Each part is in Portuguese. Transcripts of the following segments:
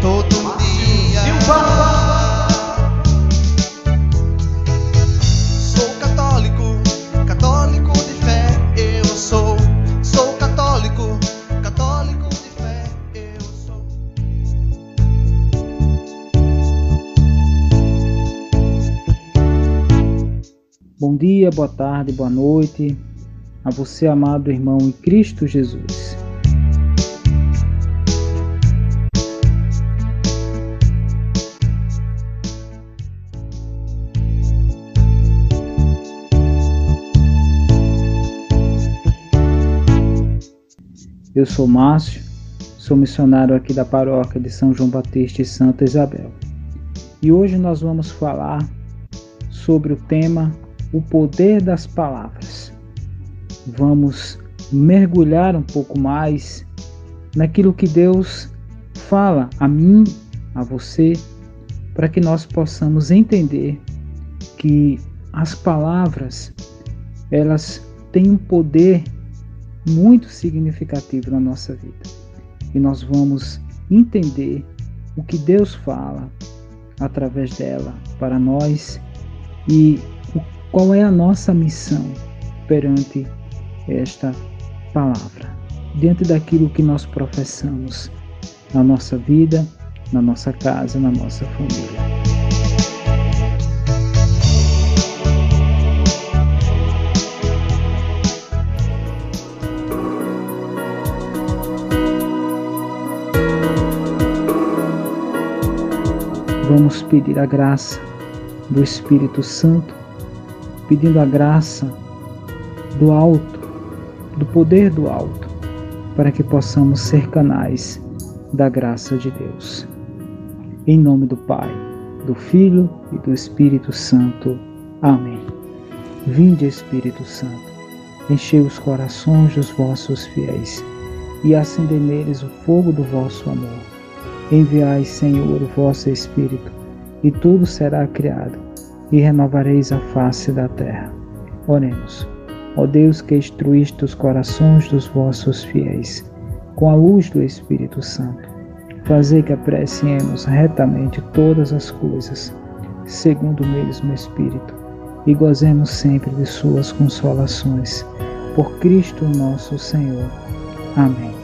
Todo dia. Sou católico, católico de fé, eu sou. Sou católico, católico de fé, eu sou. Bom dia, boa tarde, boa noite a você, amado irmão em Cristo Jesus. Eu sou Márcio, sou missionário aqui da paróquia de São João Batista e Santa Isabel. E hoje nós vamos falar sobre o tema O Poder das Palavras. Vamos mergulhar um pouco mais naquilo que Deus fala a mim, a você, para que nós possamos entender que as palavras elas têm um poder muito significativo na nossa vida. E nós vamos entender o que Deus fala através dela para nós e qual é a nossa missão perante esta palavra, diante daquilo que nós professamos na nossa vida, na nossa casa, na nossa família. Vamos pedir a graça do Espírito Santo, pedindo a graça do alto, do poder do alto, para que possamos ser canais da graça de Deus. Em nome do Pai, do Filho e do Espírito Santo. Amém. Vinde, Espírito Santo, enchei os corações dos vossos fiéis e acendei neles o fogo do vosso amor. Enviai, Senhor, o vosso Espírito, e tudo será criado, e renovareis a face da terra. Oremos. Ó Deus que instruíste os corações dos vossos fiéis, com a luz do Espírito Santo, fazei que apreciemos retamente todas as coisas, segundo o mesmo Espírito, e gozemos sempre de suas consolações. Por Cristo nosso Senhor. Amém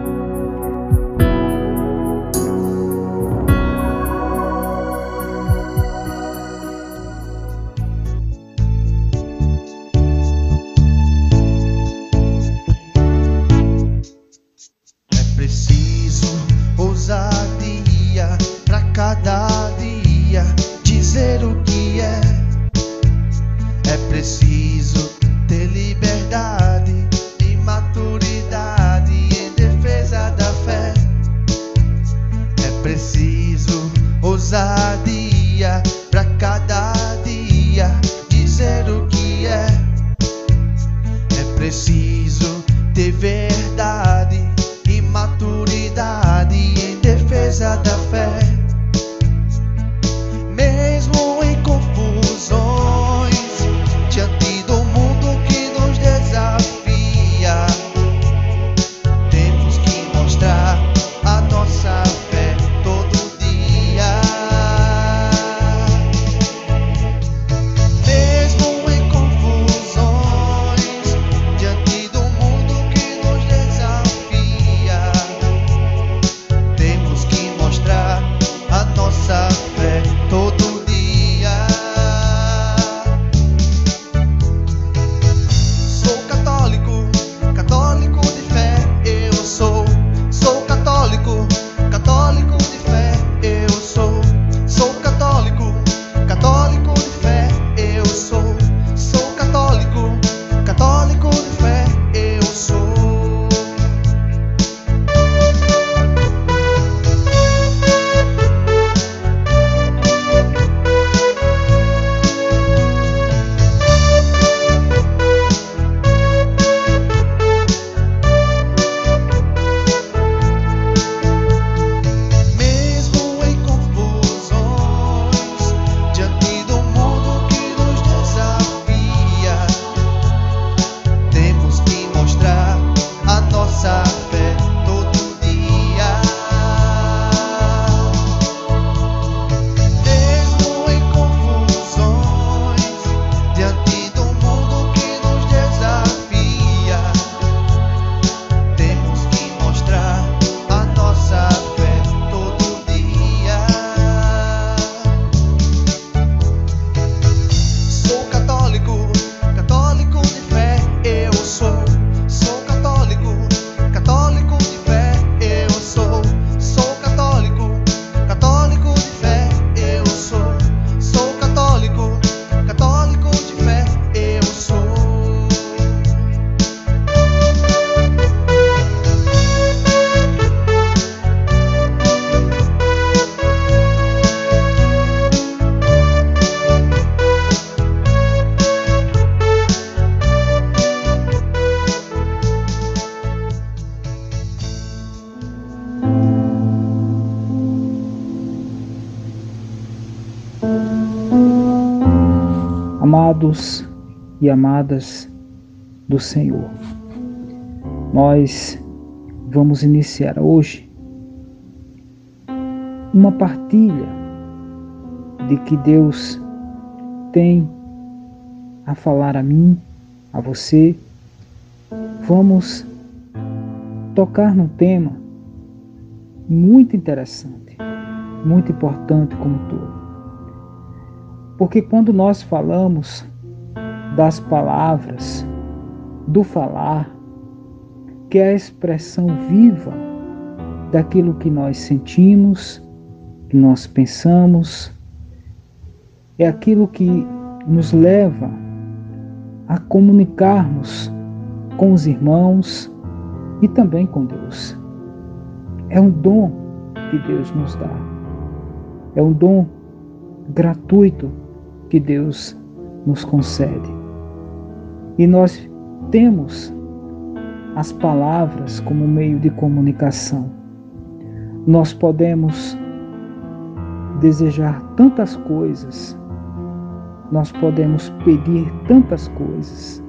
Amados e amadas do Senhor, nós vamos iniciar hoje uma partilha de que Deus tem a falar a mim, a você. Vamos tocar num tema muito interessante, muito importante como todo. Porque quando nós falamos das palavras, do falar, que é a expressão viva daquilo que nós sentimos, que nós pensamos, é aquilo que nos leva a comunicarmos com os irmãos e também com Deus. É um dom que Deus nos dá. É um dom gratuito que Deus nos concede. E nós temos as palavras como meio de comunicação. Nós podemos desejar tantas coisas, nós podemos pedir tantas coisas,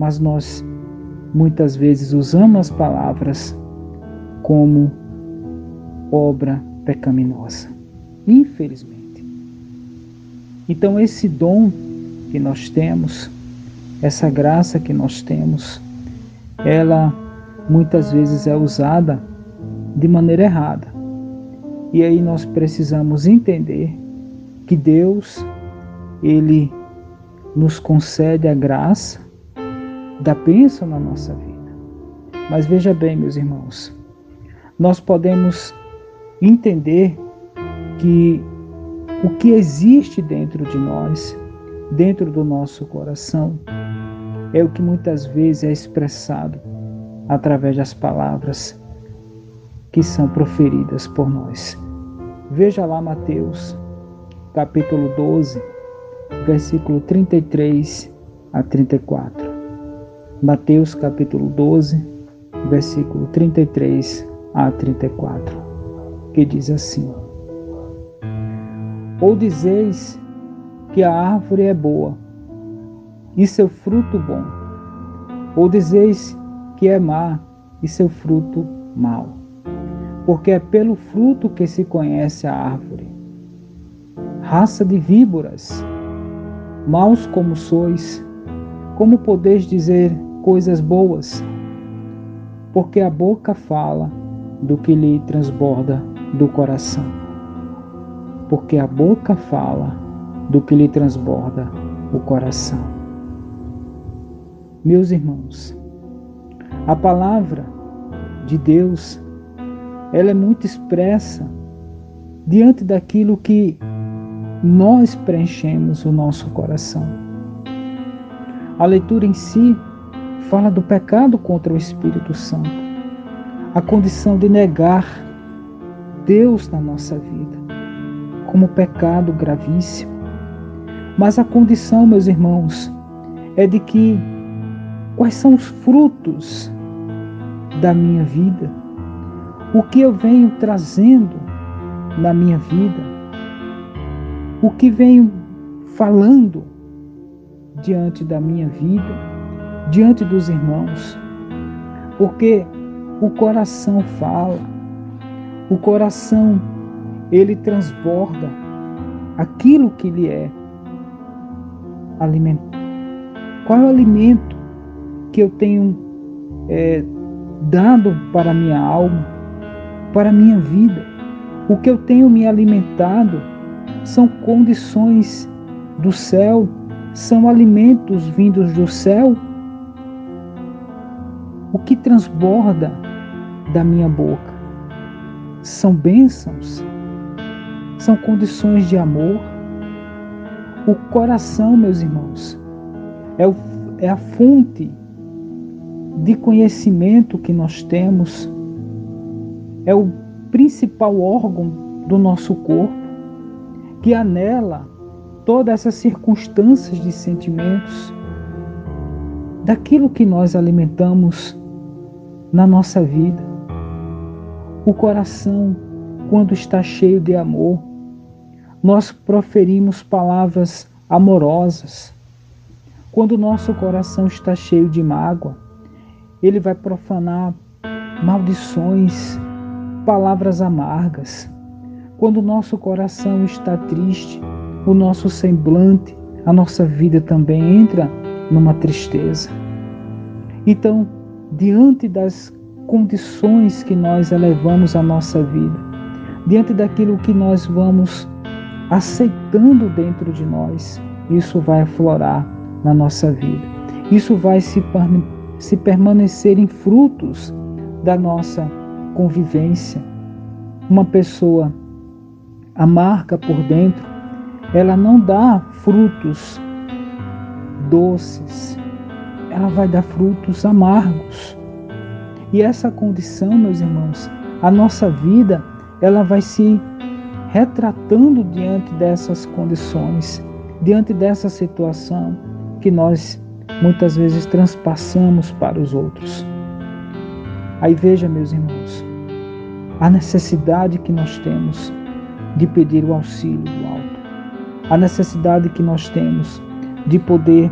mas nós muitas vezes usamos as palavras como obra pecaminosa, infelizmente. Então, esse dom que nós temos, essa graça que nós temos, ela muitas vezes é usada de maneira errada. E aí nós precisamos entender que Deus, Ele nos concede a graça da bênção na nossa vida. Mas veja bem, meus irmãos, nós podemos entender que o que existe dentro de nós, dentro do nosso coração, é o que muitas vezes é expressado através das palavras que são proferidas por nós. Veja lá Mateus, capítulo 12, versículo 33 a 34. Mateus, capítulo 12, versículo 33 a 34, que diz assim: ou dizeis que a árvore é boa e seu fruto bom, ou dizeis que é má e seu fruto mau, porque é pelo fruto que se conhece a árvore. Raça de víboras, maus como sois, como podeis dizer coisas boas? Porque a boca fala do que lhe transborda do coração porque a boca fala do que lhe transborda o coração. Meus irmãos, a palavra de Deus, ela é muito expressa diante daquilo que nós preenchemos o nosso coração. A leitura em si fala do pecado contra o Espírito Santo, a condição de negar Deus na nossa vida como pecado gravíssimo. Mas a condição, meus irmãos, é de que quais são os frutos da minha vida? O que eu venho trazendo na minha vida? O que venho falando diante da minha vida, diante dos irmãos? Porque o coração fala, o coração ele transborda aquilo que lhe é alimento. Qual é o alimento que eu tenho é, dado para minha alma, para minha vida? O que eu tenho me alimentado são condições do céu, são alimentos vindos do céu. O que transborda da minha boca são bênçãos são condições de amor. O coração, meus irmãos, é, o, é a fonte de conhecimento que nós temos, é o principal órgão do nosso corpo, que anela todas essas circunstâncias de sentimentos, daquilo que nós alimentamos na nossa vida. O coração quando está cheio de amor, nós proferimos palavras amorosas. Quando nosso coração está cheio de mágoa, ele vai profanar maldições, palavras amargas. Quando nosso coração está triste, o nosso semblante, a nossa vida também entra numa tristeza. Então, diante das condições que nós elevamos à nossa vida, diante daquilo que nós vamos aceitando dentro de nós, isso vai aflorar na nossa vida. Isso vai se, se permanecer em frutos da nossa convivência. Uma pessoa amarga por dentro, ela não dá frutos doces, ela vai dar frutos amargos. E essa condição, meus irmãos, a nossa vida, ela vai se retratando diante dessas condições, diante dessa situação que nós muitas vezes transpassamos para os outros. Aí veja, meus irmãos, a necessidade que nós temos de pedir o auxílio do alto, a necessidade que nós temos de poder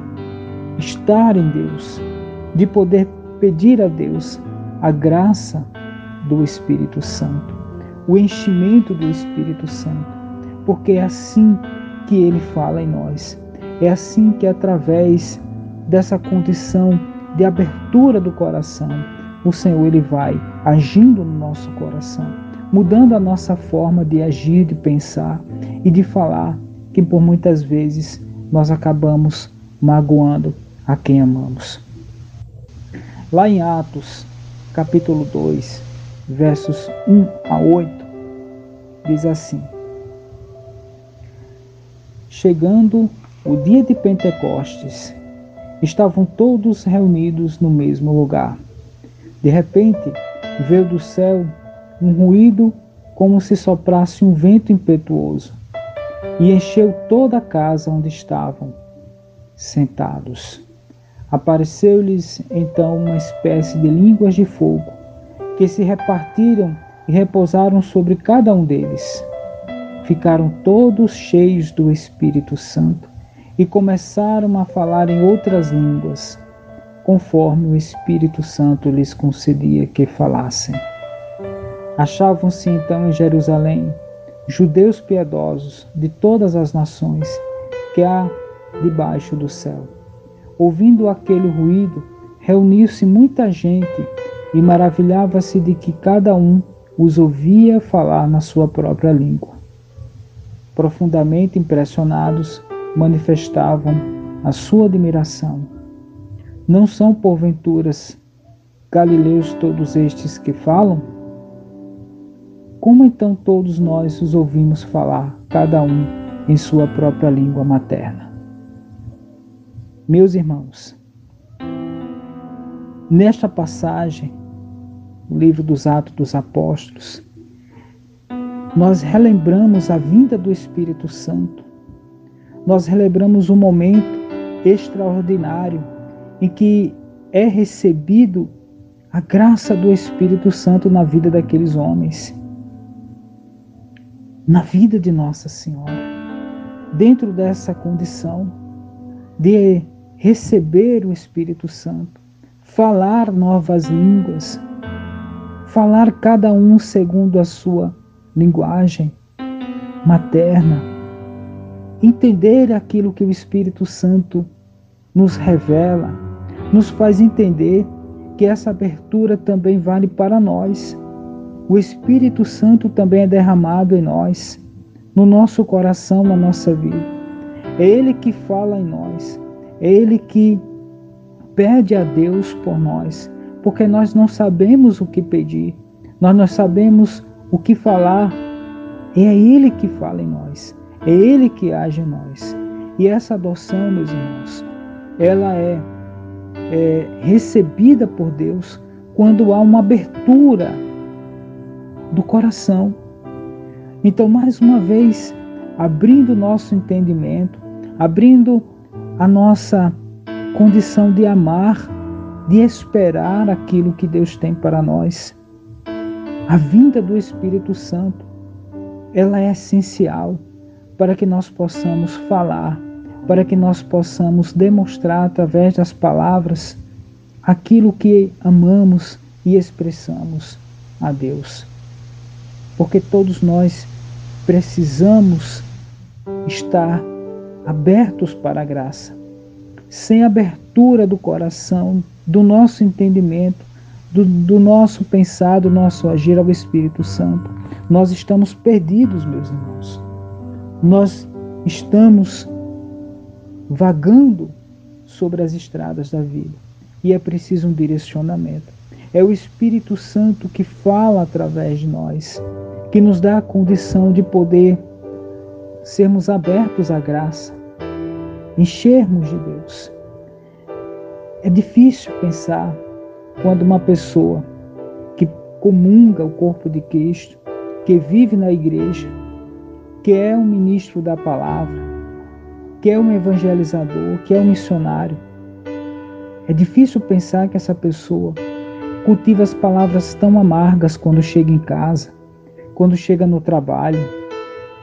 estar em Deus, de poder pedir a Deus a graça do Espírito Santo, o enchimento do Espírito Santo, porque é assim que ele fala em nós. É assim que através dessa condição de abertura do coração, o Senhor ele vai agindo no nosso coração, mudando a nossa forma de agir, de pensar e de falar, que por muitas vezes nós acabamos magoando a quem amamos. Lá em Atos, capítulo 2, versos 1 a 8, diz assim: Chegando o dia de Pentecostes, estavam todos reunidos no mesmo lugar. De repente, veio do céu um ruído como se soprasse um vento impetuoso e encheu toda a casa onde estavam sentados. Apareceu-lhes então uma espécie de línguas de fogo, que se repartiram e repousaram sobre cada um deles. Ficaram todos cheios do Espírito Santo e começaram a falar em outras línguas, conforme o Espírito Santo lhes concedia que falassem. Achavam-se então em Jerusalém judeus piedosos de todas as nações que há debaixo do céu. Ouvindo aquele ruído, reuniu-se muita gente e maravilhava-se de que cada um os ouvia falar na sua própria língua. Profundamente impressionados, manifestavam a sua admiração. Não são, porventuras, galileus todos estes que falam? Como então todos nós os ouvimos falar, cada um em sua própria língua materna? Meus irmãos, nesta passagem, o livro dos Atos dos Apóstolos, nós relembramos a vinda do Espírito Santo, nós relembramos um momento extraordinário em que é recebido a graça do Espírito Santo na vida daqueles homens, na vida de Nossa Senhora. Dentro dessa condição de receber o Espírito Santo, falar novas línguas, falar cada um segundo a sua linguagem materna, entender aquilo que o Espírito Santo nos revela, nos faz entender que essa abertura também vale para nós. O Espírito Santo também é derramado em nós, no nosso coração, na nossa vida. É Ele que fala em nós. É Ele que pede a Deus por nós, porque nós não sabemos o que pedir, nós não sabemos o que falar. É Ele que fala em nós, é Ele que age em nós. E essa adoção, meus irmãos, ela é, é recebida por Deus quando há uma abertura do coração. Então, mais uma vez, abrindo nosso entendimento, abrindo a nossa condição de amar, de esperar aquilo que Deus tem para nós. A vinda do Espírito Santo, ela é essencial para que nós possamos falar para que nós possamos demonstrar através das palavras aquilo que amamos e expressamos a Deus. Porque todos nós precisamos estar abertos para a graça. Sem abertura do coração, do nosso entendimento, do, do nosso pensar, do nosso agir ao Espírito Santo, nós estamos perdidos, meus irmãos. Nós estamos vagando sobre as estradas da vida e é preciso um direcionamento. É o Espírito Santo que fala através de nós, que nos dá a condição de poder sermos abertos à graça, enchermos de Deus. É difícil pensar quando uma pessoa que comunga o corpo de Cristo, que vive na igreja, que é um ministro da palavra, que é um evangelizador, que é um missionário, é difícil pensar que essa pessoa cultiva as palavras tão amargas quando chega em casa, quando chega no trabalho,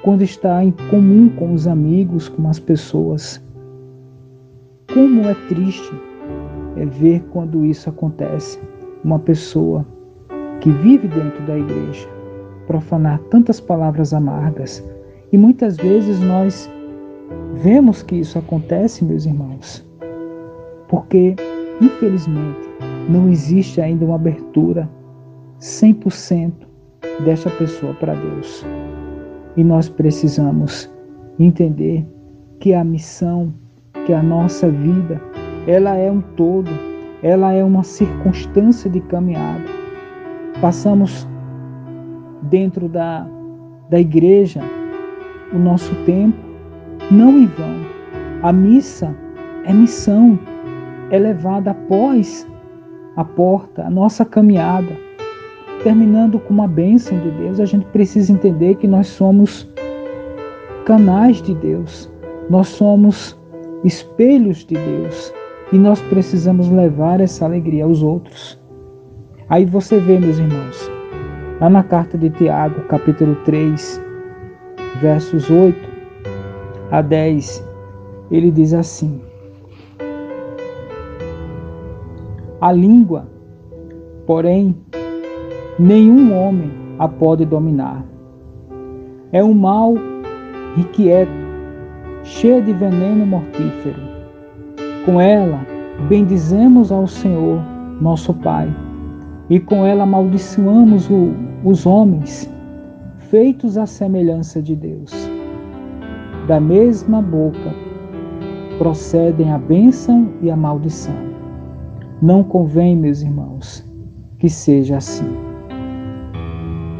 quando está em comum com os amigos, com as pessoas. Como é triste é ver quando isso acontece. Uma pessoa que vive dentro da igreja profanar tantas palavras amargas. E muitas vezes nós vemos que isso acontece, meus irmãos, porque Infelizmente, não existe ainda uma abertura 100% desta pessoa para Deus. E nós precisamos entender que a missão, que a nossa vida, ela é um todo, ela é uma circunstância de caminhada. Passamos dentro da, da igreja o nosso tempo, não em vão. A missa é missão, é levada após a porta, a nossa caminhada, terminando com uma bênção de Deus, a gente precisa entender que nós somos canais de Deus, nós somos espelhos de Deus e nós precisamos levar essa alegria aos outros. Aí você vê, meus irmãos, lá na carta de Tiago, capítulo 3, versos 8 a 10, ele diz assim: A língua, porém, nenhum homem a pode dominar. É um mal inquieto, cheio de veneno mortífero. Com ela, bendizemos ao Senhor, nosso Pai, e com ela amaldiçoamos o, os homens, feitos à semelhança de Deus. Da mesma boca procedem a bênção e a maldição. Não convém, meus irmãos, que seja assim.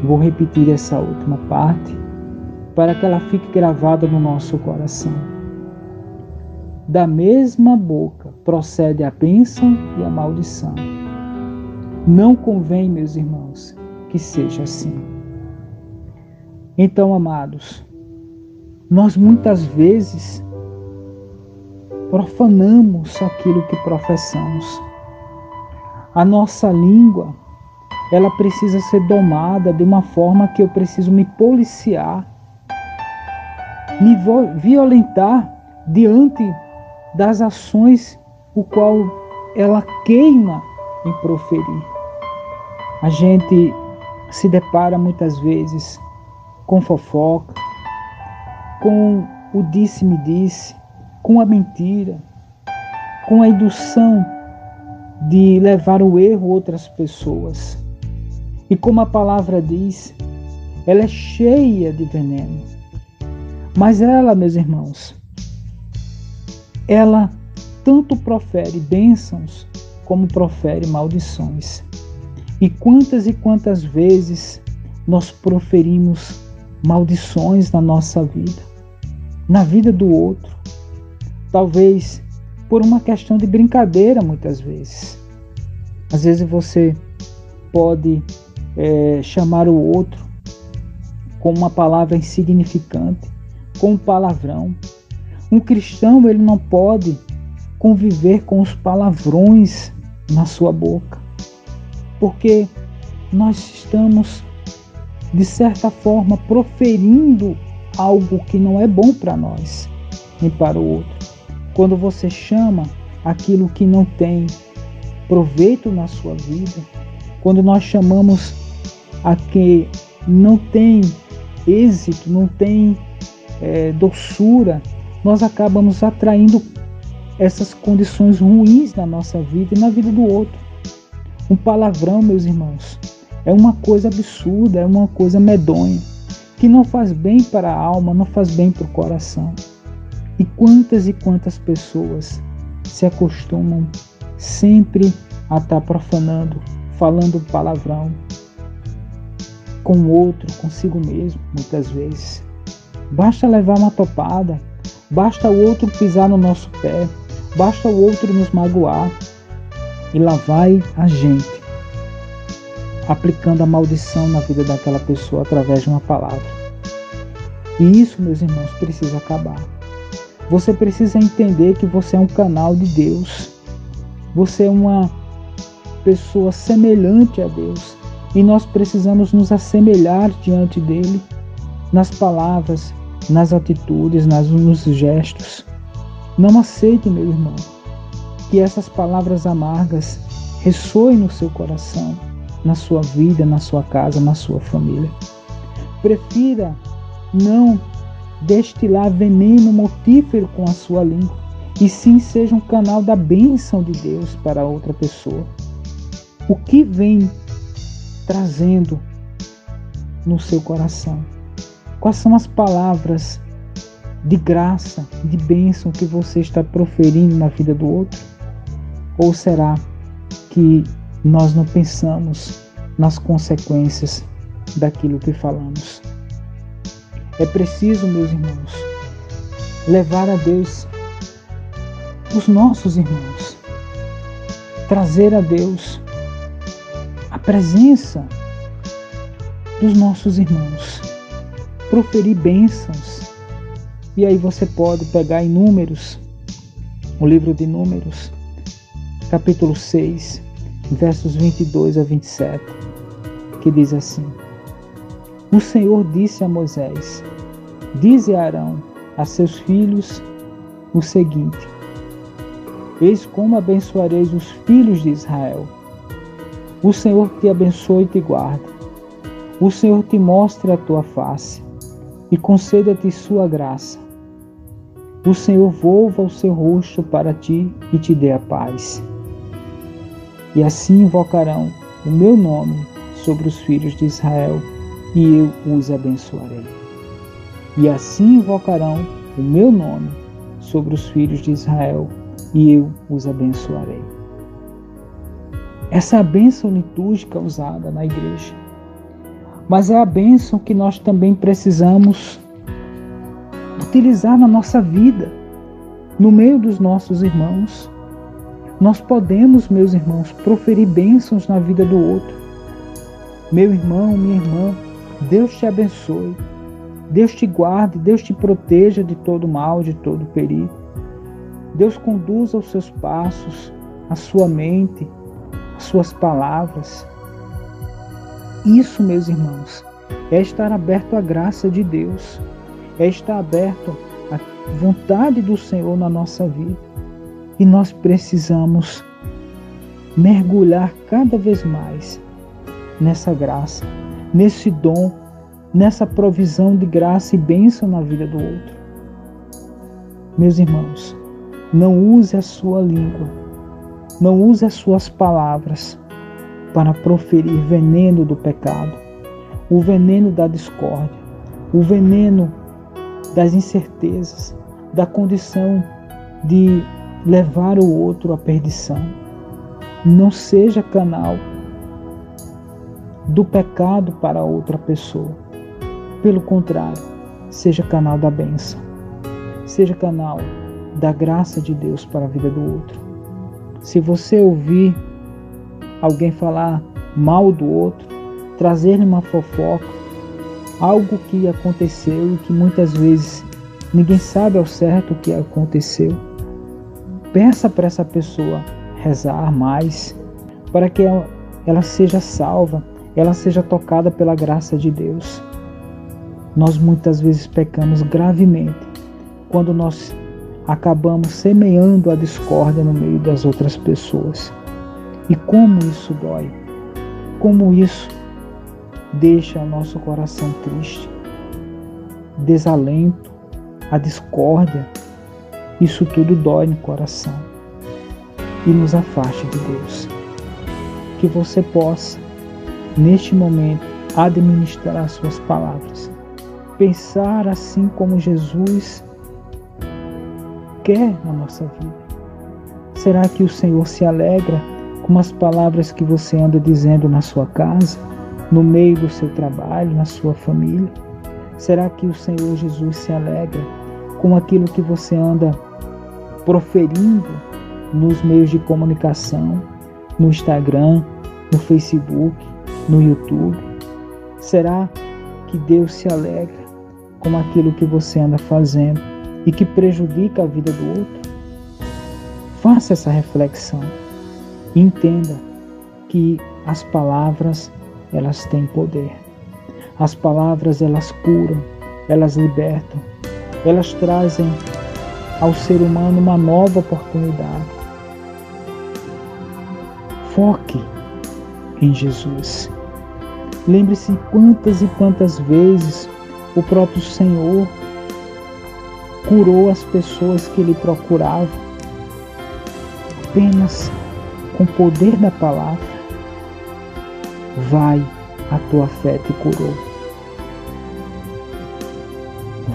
Vou repetir essa última parte para que ela fique gravada no nosso coração. Da mesma boca procede a bênção e a maldição. Não convém, meus irmãos, que seja assim. Então, amados, nós muitas vezes profanamos aquilo que professamos a nossa língua, ela precisa ser domada de uma forma que eu preciso me policiar, me violentar diante das ações o qual ela queima em proferir. A gente se depara muitas vezes com fofoca, com o disse-me-disse, -disse, com a mentira, com a indução de levar o erro outras pessoas. E como a palavra diz, ela é cheia de veneno. Mas ela, meus irmãos, ela tanto profere bênçãos como profere maldições. E quantas e quantas vezes nós proferimos maldições na nossa vida, na vida do outro. Talvez por uma questão de brincadeira, muitas vezes. Às vezes você pode é, chamar o outro com uma palavra insignificante, com um palavrão. Um cristão ele não pode conviver com os palavrões na sua boca, porque nós estamos de certa forma proferindo algo que não é bom para nós. nem para o outro. Quando você chama aquilo que não tem proveito na sua vida, quando nós chamamos a que não tem êxito, não tem é, doçura, nós acabamos atraindo essas condições ruins na nossa vida e na vida do outro. Um palavrão, meus irmãos, é uma coisa absurda, é uma coisa medonha, que não faz bem para a alma, não faz bem para o coração. E quantas e quantas pessoas se acostumam sempre a estar profanando, falando palavrão com o outro, consigo mesmo, muitas vezes. Basta levar uma topada, basta o outro pisar no nosso pé, basta o outro nos magoar, e lá vai a gente aplicando a maldição na vida daquela pessoa através de uma palavra. E isso, meus irmãos, precisa acabar. Você precisa entender que você é um canal de Deus. Você é uma pessoa semelhante a Deus. E nós precisamos nos assemelhar diante dele nas palavras, nas atitudes, nas, nos gestos. Não aceite, meu irmão, que essas palavras amargas ressoem no seu coração, na sua vida, na sua casa, na sua família. Prefira não destilar veneno mortífero com a sua língua, e sim seja um canal da bênção de Deus para outra pessoa. O que vem trazendo no seu coração? Quais são as palavras de graça, de bênção que você está proferindo na vida do outro? Ou será que nós não pensamos nas consequências daquilo que falamos? É preciso, meus irmãos, levar a Deus os nossos irmãos, trazer a Deus a presença dos nossos irmãos, proferir bênçãos. E aí você pode pegar em Números, o livro de Números, capítulo 6, versos 22 a 27, que diz assim: O Senhor disse a Moisés: Dize a Arão, a seus filhos, o seguinte: Eis como abençoareis os filhos de Israel. O Senhor te abençoe e te guarde. O Senhor te mostre a tua face e conceda-te sua graça. O Senhor volva o seu rosto para ti e te dê a paz e assim invocarão o meu nome sobre os filhos de Israel, e eu os abençoarei. E assim invocarão o meu nome sobre os filhos de Israel, e eu os abençoarei. Essa bênção litúrgica usada na igreja. Mas é a bênção que nós também precisamos utilizar na nossa vida, no meio dos nossos irmãos, nós podemos, meus irmãos, proferir bênçãos na vida do outro. Meu irmão, minha irmã, Deus te abençoe. Deus te guarde, Deus te proteja de todo mal, de todo perigo. Deus conduza os seus passos, a sua mente, as suas palavras. Isso, meus irmãos, é estar aberto à graça de Deus, é estar aberto à vontade do Senhor na nossa vida. E nós precisamos mergulhar cada vez mais nessa graça, nesse dom, nessa provisão de graça e bênção na vida do outro. Meus irmãos, não use a sua língua, não use as suas palavras para proferir veneno do pecado, o veneno da discórdia, o veneno das incertezas, da condição de levar o outro à perdição. Não seja canal do pecado para outra pessoa. Pelo contrário, seja canal da bênção. Seja canal da graça de Deus para a vida do outro. Se você ouvir alguém falar mal do outro, trazer-lhe uma fofoca, algo que aconteceu e que muitas vezes ninguém sabe ao certo o que aconteceu, Peça para essa pessoa rezar mais, para que ela seja salva, ela seja tocada pela graça de Deus. Nós muitas vezes pecamos gravemente quando nós acabamos semeando a discórdia no meio das outras pessoas. E como isso dói, como isso deixa o nosso coração triste, desalento, a discórdia, isso tudo dói no coração. E nos afasta de Deus. Que você possa, neste momento, administrar as suas palavras, pensar assim como Jesus quer na nossa vida. Será que o Senhor se alegra com as palavras que você anda dizendo na sua casa, no meio do seu trabalho, na sua família? Será que o Senhor Jesus se alegra com aquilo que você anda proferindo nos meios de comunicação, no Instagram, no Facebook, no YouTube? Será que Deus se alegra com aquilo que você anda fazendo e que prejudica a vida do outro? Faça essa reflexão entenda que as palavras elas têm poder. As palavras elas curam, elas libertam, elas trazem ao ser humano uma nova oportunidade. Foque em Jesus. Lembre-se quantas e quantas vezes o próprio Senhor curou as pessoas que lhe procuravam apenas com o poder da palavra. Vai, a tua fé te curou.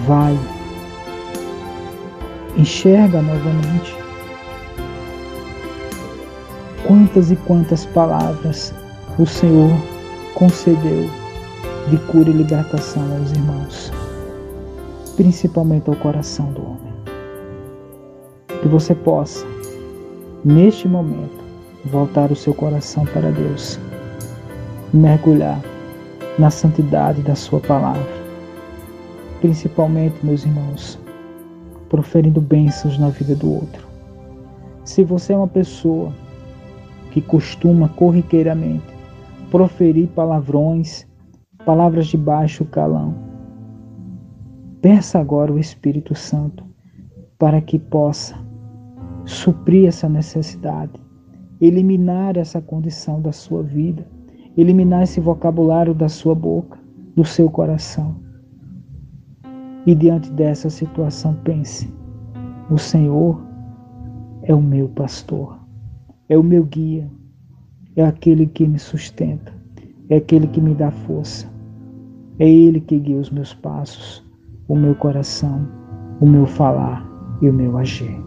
Vai, enxerga novamente quantas e quantas palavras o Senhor concedeu de cura e libertação aos irmãos, principalmente ao coração do homem. Que você possa, neste momento, voltar o seu coração para Deus, mergulhar na santidade da Sua palavra, principalmente, meus irmãos, proferindo bênçãos na vida do outro. Se você é uma pessoa que costuma corriqueiramente proferir palavrões, palavras de baixo calão. Peça agora o Espírito Santo para que possa suprir essa necessidade, eliminar essa condição da sua vida, eliminar esse vocabulário da sua boca, do seu coração. E diante dessa situação, pense: o Senhor é o meu pastor. É o meu guia, é aquele que me sustenta, é aquele que me dá força, é Ele que guia os meus passos, o meu coração, o meu falar e o meu agir.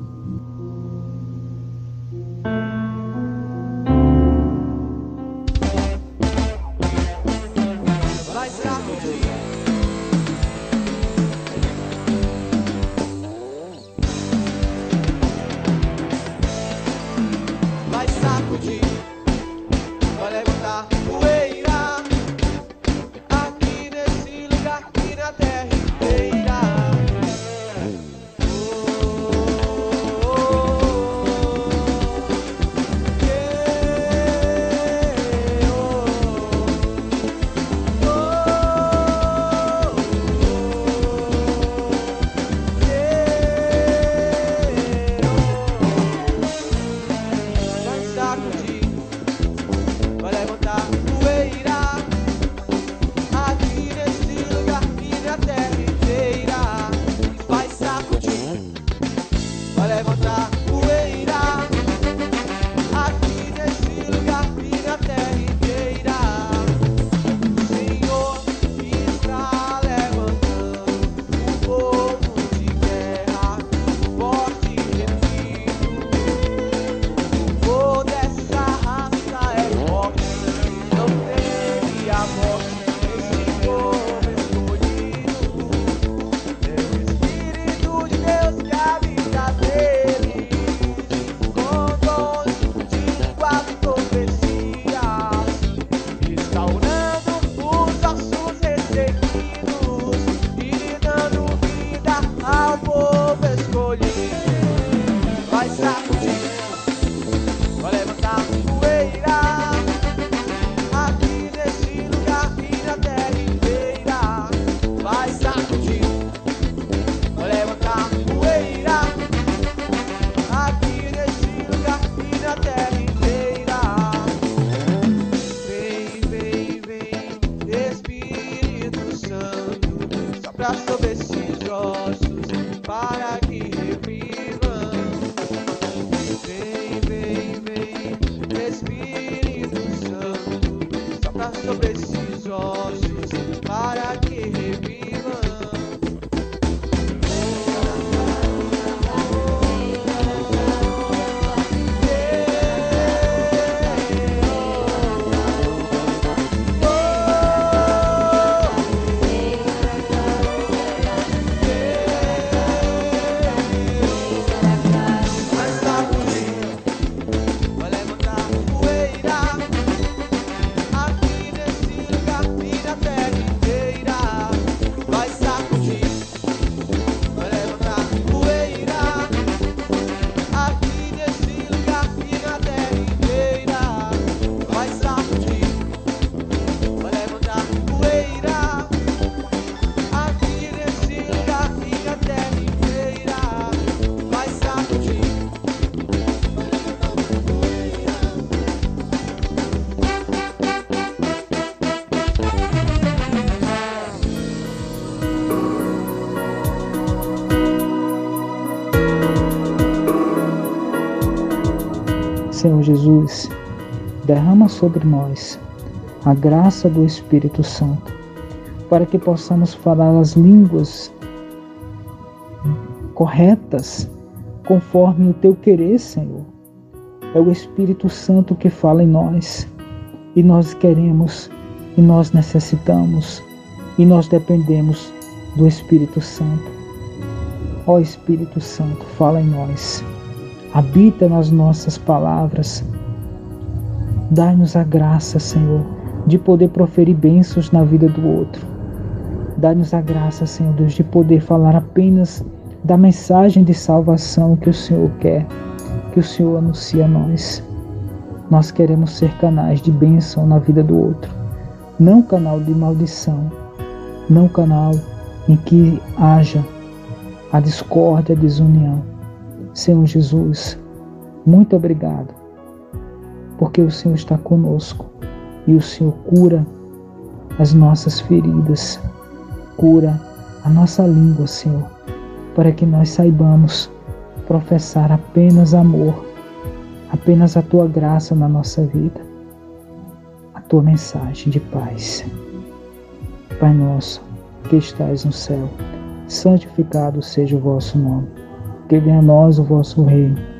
Derrama sobre nós a graça do Espírito Santo, para que possamos falar as línguas corretas, conforme o teu querer, Senhor. É o Espírito Santo que fala em nós, e nós queremos, e nós necessitamos, e nós dependemos do Espírito Santo. Ó Espírito Santo, fala em nós, habita nas nossas palavras, dá-nos a graça, Senhor, de poder proferir bênçãos na vida do outro. Dá-nos a graça, Senhor Deus, de poder falar apenas da mensagem de salvação que o Senhor quer, que o Senhor anuncia a nós. Nós queremos ser canais de bênção na vida do outro, não canal de maldição, não canal em que haja a discórdia, a desunião. Senhor Jesus, muito obrigado, porque o Senhor está conosco e o Senhor cura as nossas feridas, cura a nossa língua, Senhor, para que nós saibamos professar apenas amor, apenas a tua graça na nossa vida, a tua mensagem de paz. Pai nosso, que estais no céu, santificado seja o vosso nome. Que venha a nós o vosso reino.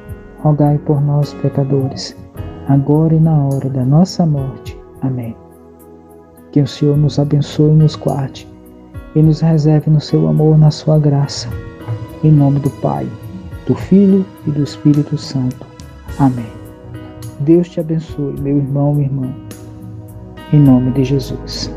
rogai por nós, pecadores, agora e na hora da nossa morte. Amém. Que o Senhor nos abençoe e nos guarde, e nos reserve no seu amor, na sua graça. Em nome do Pai, do Filho e do Espírito Santo. Amém. Deus te abençoe, meu irmão e irmã. Em nome de Jesus.